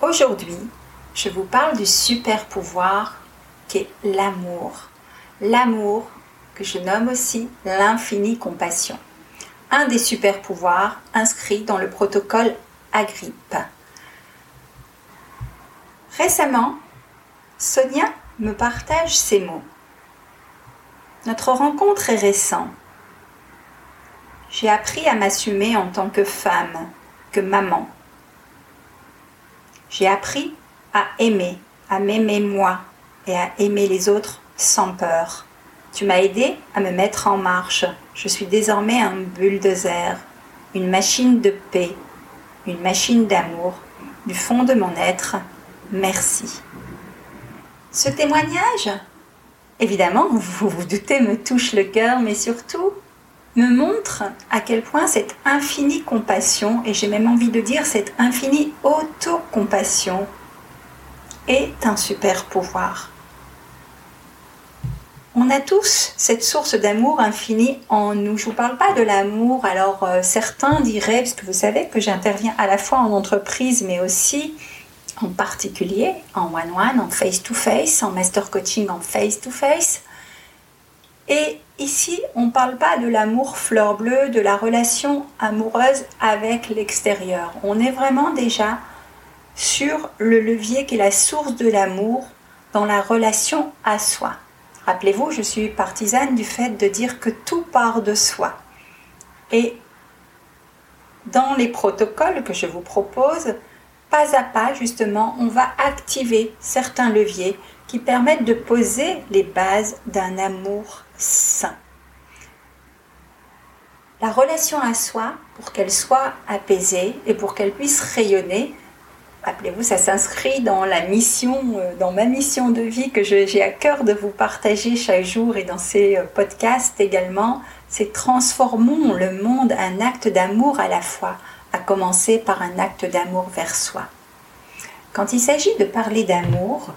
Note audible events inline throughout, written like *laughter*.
Aujourd'hui, je vous parle du super pouvoir qu'est l'amour. L'amour que je nomme aussi l'infinie compassion. Un des super pouvoirs inscrits dans le protocole Agrippe. Récemment, Sonia me partage ces mots. Notre rencontre est récente. J'ai appris à m'assumer en tant que femme, que maman. J'ai appris à aimer, à m'aimer moi et à aimer les autres sans peur. Tu m'as aidé à me mettre en marche. Je suis désormais un bulldozer, une machine de paix, une machine d'amour. Du fond de mon être, merci. Ce témoignage, évidemment, vous vous doutez, me touche le cœur, mais surtout me montre à quel point cette infinie compassion, et j'ai même envie de dire cette infinie autocompassion, est un super pouvoir. On a tous cette source d'amour infini en nous. Je ne vous parle pas de l'amour, alors euh, certains diraient, parce que vous savez que j'interviens à la fois en entreprise, mais aussi en particulier en one-one, en face-to-face, en master coaching en face-to-face. Et ici, on ne parle pas de l'amour fleur bleue, de la relation amoureuse avec l'extérieur? On est vraiment déjà sur le levier qui est la source de l'amour dans la relation à soi. Rappelez-vous, je suis partisane du fait de dire que tout part de soi. Et dans les protocoles que je vous propose, pas à pas, justement, on va activer certains leviers qui permettent de poser les bases d'un amour La relation à soi, pour qu'elle soit apaisée et pour qu'elle puisse rayonner, rappelez-vous, ça s'inscrit dans la mission, euh, dans ma mission de vie que j'ai à cœur de vous partager chaque jour et dans ces euh, podcasts également, c'est transformons le monde un acte d'amour à la fois, à commencer par un acte d'amour vers soi. Quand il s'agit de parler d'amour,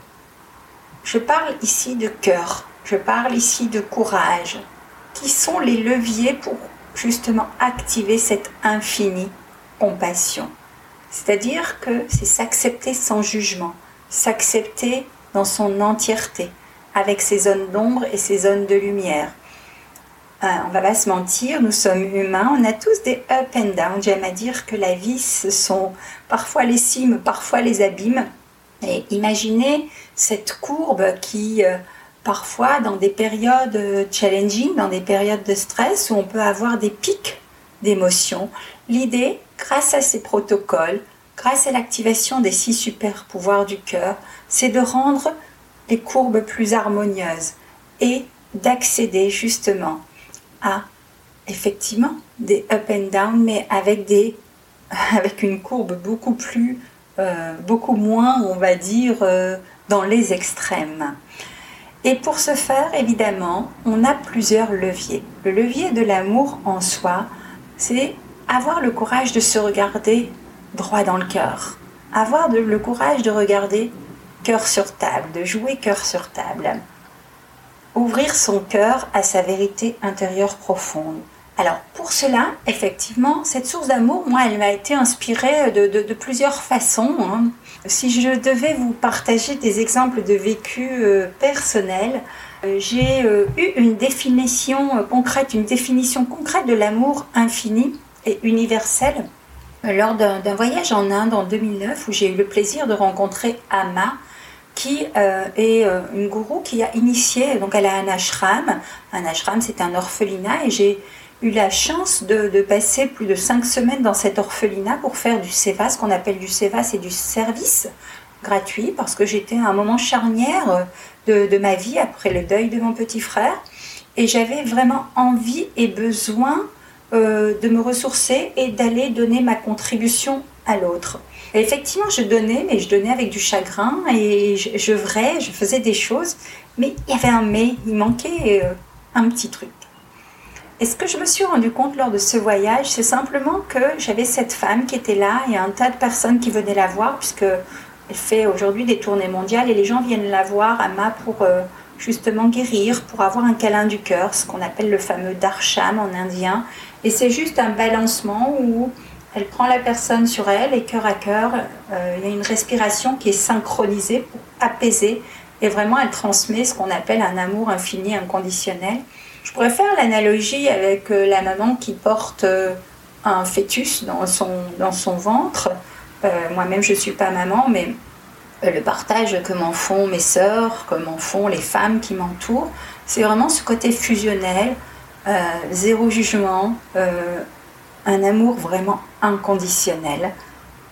je parle ici de cœur, je parle ici de courage, qui sont les leviers pour justement activer cette infinie compassion. C'est-à-dire que c'est s'accepter sans jugement, s'accepter dans son entièreté, avec ses zones d'ombre et ses zones de lumière. Euh, on va pas se mentir, nous sommes humains, on a tous des up and down. J'aime à dire que la vie, ce sont parfois les cimes, parfois les abîmes. Et imaginez cette courbe qui, euh, parfois, dans des périodes euh, challenging, dans des périodes de stress, où on peut avoir des pics d'émotions. L'idée, grâce à ces protocoles, grâce à l'activation des six super pouvoirs du cœur, c'est de rendre les courbes plus harmonieuses et d'accéder justement à effectivement des up and down, mais avec, des, *laughs* avec une courbe beaucoup plus, euh, beaucoup moins, on va dire, euh, dans les extrêmes. Et pour ce faire, évidemment, on a plusieurs leviers. Le levier de l'amour en soi, c'est avoir le courage de se regarder droit dans le cœur. Avoir le courage de regarder cœur sur table, de jouer cœur sur table ouvrir son cœur à sa vérité intérieure profonde. Alors pour cela, effectivement, cette source d'amour, moi, elle m'a été inspirée de, plusieurs façons. Hein. Si je devais vous partager des exemples de vécu euh, personnels, euh, j'ai euh, eu une définition concrète, une définition concrète de l'amour infini et universel lors d'un voyage en Inde en 2009 où j'ai eu le plaisir de rencontrer Ama, qui euh, est euh, une gourou qui a initié, donc elle a un ashram. Un ashram, c'est un orphelinat, et j'ai eu la chance de, passer plus de cinq semaines dans cet orphelinat pour faire du seva, ce qu'on appelle du seva, c'est du service gratuit, parce que j'étais à un moment charnière de, de, ma vie après le deuil de mon petit frère, et j'avais vraiment envie et besoin euh, de me ressourcer et d'aller donner ma contribution à l'autre. effectivement, je donnais, mais je donnais avec du chagrin et je, je je faisais des choses, mais il y avait un mais, il manquait euh, un petit truc. Et ce que je me suis rendu compte lors de ce voyage, c'est simplement que j'avais cette femme qui était là et un tas de personnes qui venaient la voir, puisque elle fait aujourd'hui des tournées mondiales et les gens viennent la voir à Ma pour euh, justement guérir, pour avoir un câlin du cœur, ce qu'on appelle le fameux darsham en indien. Et c'est juste un balancement où elle prend la personne sur elle et cœur à cœur, euh, il y a une respiration qui est synchronisée pour apaiser et vraiment elle transmet ce qu'on appelle un amour infini, inconditionnel. Je pourrais faire l'analogie avec euh, la maman qui porte euh, un fœtus dans son, ventre. Moi-même, je ne suis pas maman, mais le partage que m'en font mes sœurs, que m'en font les femmes qui m'entourent, c'est vraiment ce côté fusionnel, euh, zéro jugement, euh, un amour vraiment inconditionnel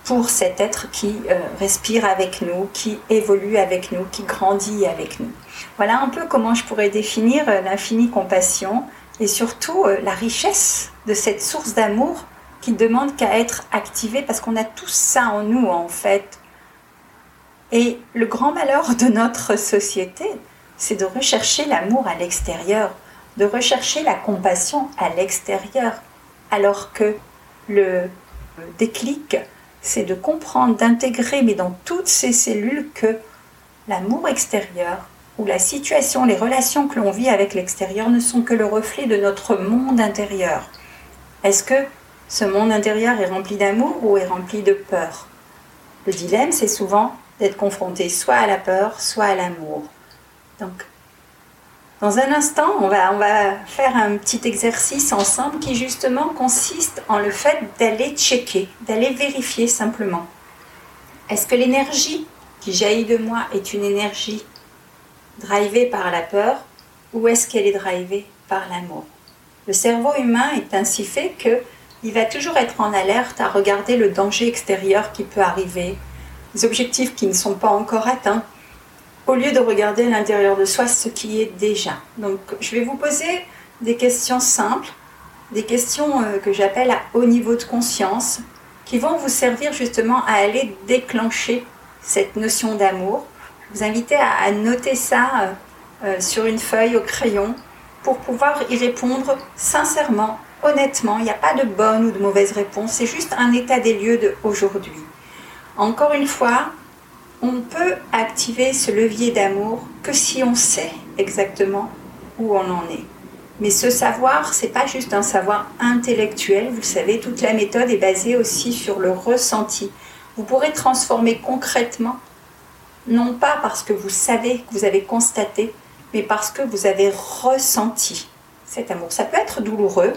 pour cet être qui euh, respire avec nous, qui évolue avec nous, qui grandit avec nous. Voilà un peu comment je pourrais définir l'infinie compassion et surtout la richesse de cette source d'amour qui demande qu'à être activée parce qu'on a tout ça en nous en fait. Et le grand malheur de notre société, c'est de rechercher l'amour à l'extérieur de rechercher la compassion à l'extérieur, alors que le déclic, c'est de comprendre, d'intégrer, mais dans toutes ces cellules, que l'amour extérieur ou la situation, les relations que l'on vit avec l'extérieur ne sont que le reflet de notre monde intérieur. Est-ce que ce monde intérieur est rempli d'amour ou est rempli de peur? Le dilemme, c'est souvent d'être confronté soit à la peur, soit à l'amour. Donc, dans un instant, on va, on va faire un petit exercice ensemble qui justement consiste en le fait d'aller checker, d'aller vérifier simplement. Est-ce que l'énergie qui jaillit de moi est une énergie drivée par la peur ou est-ce qu'elle est drivée par l'amour? Le cerveau humain est ainsi fait que il va toujours être en alerte à regarder le danger extérieur qui peut arriver, les objectifs qui ne sont pas encore atteints, au lieu de regarder à l'intérieur de soi ce qui est déjà. Donc je vais vous poser des questions simples, des questions euh, que j'appelle à haut niveau de conscience, qui vont vous servir justement à aller déclencher cette notion d'amour. Vous invite à, noter ça euh, euh, sur une feuille au crayon pour pouvoir y répondre sincèrement, honnêtement. Il n'y a pas de bonne ou de mauvaise réponse, c'est juste un état des lieux de aujourd'hui. Encore une fois, on peut activer ce levier d'amour que si on sait exactement où on en est. Mais ce savoir, c'est pas juste un savoir intellectuel. Vous savez, toute la méthode est basée aussi sur le ressenti. Vous pourrez transformer concrètement, non pas parce que vous savez, que vous avez constaté, mais parce que vous avez ressenti cet amour. Ça peut être douloureux.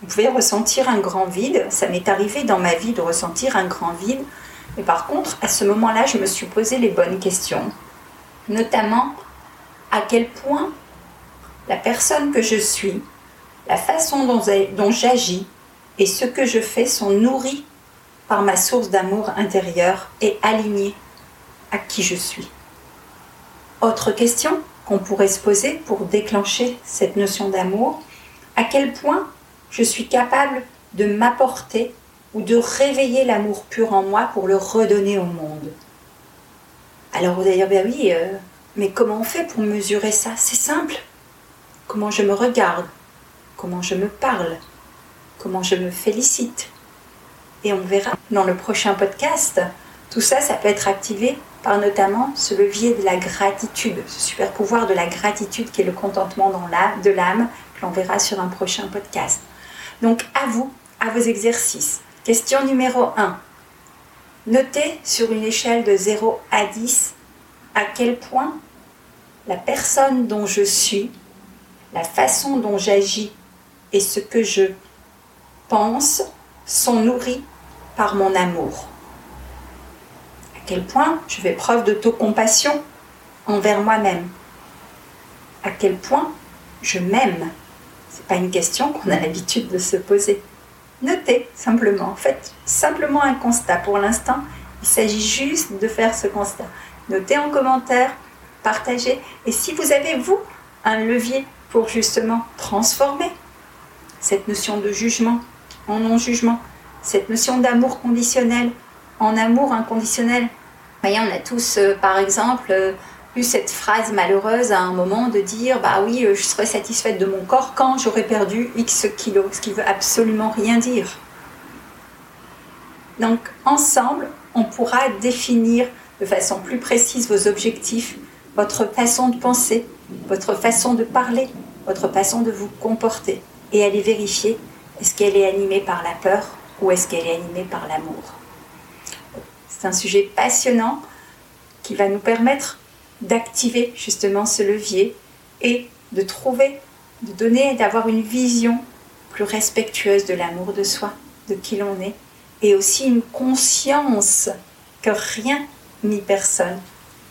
Vous pouvez ressentir un grand vide. Ça m'est arrivé dans ma vie de ressentir un grand vide mais par contre, à ce moment-là, je me suis posé les bonnes questions, notamment à quel point la personne que je suis, la façon dont, j'agis et ce que je fais sont nourris par ma source d'amour intérieur et alignés à qui je suis. Autre question qu'on pourrait se poser pour déclencher cette notion d'amour, à quel point je suis capable de m'apporter ou de réveiller l'amour pur en moi pour le redonner au monde? Alors vous allez dire, ben oui, euh, mais comment on fait pour mesurer ça? C'est simple. Comment je me regarde, comment je me parle, comment je me félicite? Et on verra dans le prochain podcast, tout ça, ça peut être activé par notamment ce levier de la gratitude, ce super pouvoir de la gratitude qui est le contentement de l'âme, que l'on verra sur un prochain podcast. Donc à vous, à vos exercices. Question numéro 1. Notez sur une échelle de 0 à 10 à quel point la personne dont je suis, la façon dont j'agis et ce que je pense sont nourris par mon amour. Quel point je fais preuve d'autocompassion envers moi-même. À quel point je m'aime C'est pas une question qu'on a l'habitude de se poser. Notez simplement, faites simplement un constat. Pour l'instant, il s'agit juste de faire ce constat. Notez en commentaire, partagez. Et si vous avez, vous, un levier pour justement transformer cette notion de jugement en non-jugement, cette notion d'amour conditionnel en amour inconditionnel. On a tous, euh, par exemple, euh, eu cette phrase malheureuse à un moment de dire Bah oui, euh, je serai satisfaite de mon corps quand j'aurai perdu X kilos, ce qui veut absolument rien dire. Donc, ensemble, on pourra définir de façon plus précise vos objectifs, votre façon de penser, votre façon de parler, votre façon de vous comporter et aller vérifier est-ce qu'elle est animée par la peur ou est-ce qu'elle est animée par l'amour. C'est un sujet passionnant qui va nous permettre d'activer justement ce levier et de trouver, de donner, d'avoir une vision plus respectueuse de l'amour de soi, de qui l'on est, et aussi une conscience que rien ni personne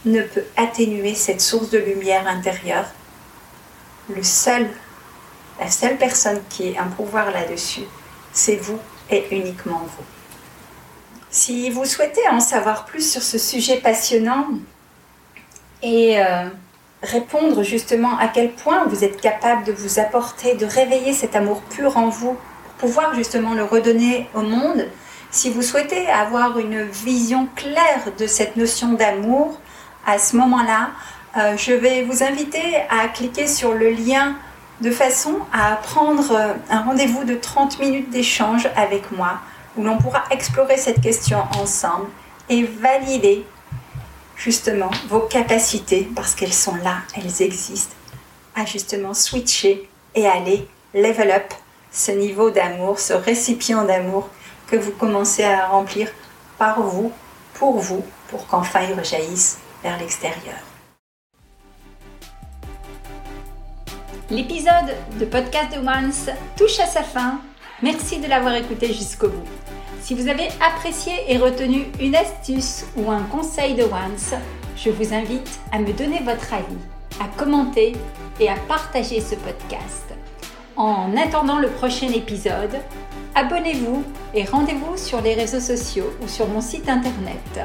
ne peut atténuer cette source de lumière intérieure. La seule personne qui a un pouvoir là-dessus, c'est vous et uniquement vous. Si vous souhaitez en savoir plus sur ce sujet passionnant et euh, répondre justement à quel point vous êtes capable de vous apporter, de réveiller cet amour pur en vous, pour pouvoir justement le redonner au monde, si vous souhaitez avoir une vision claire de cette notion d'amour, à ce moment-là, euh, je vais vous inviter à cliquer sur le lien de façon à prendre euh, un rendez-vous de 30 minutes d'échange avec moi où l'on pourra explorer cette question ensemble et valider justement vos capacités parce qu'elles sont là, elles existent, à justement switcher et aller level up ce niveau d'amour, ce récipient d'amour que vous commencez à remplir par vous, pour vous, pour qu'enfin il rejaillisse vers l'extérieur. L'épisode de Podcast de Once touche à sa fin. Merci de l'avoir écouté jusqu'au bout. Si vous avez apprécié et retenu une astuce ou un conseil de Once, je vous invite à me donner votre avis, à commenter et à partager ce podcast. En attendant le prochain épisode, abonnez-vous et rendez-vous sur les réseaux sociaux ou sur mon site internet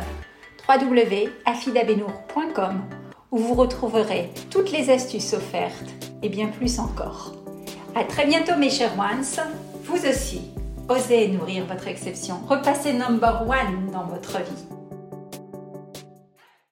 www.afidabenour.com où vous retrouverez toutes les astuces offertes et bien plus encore. À très bientôt mes chers ones, vous aussi, osez nourrir votre exception, repassez number one dans votre vie.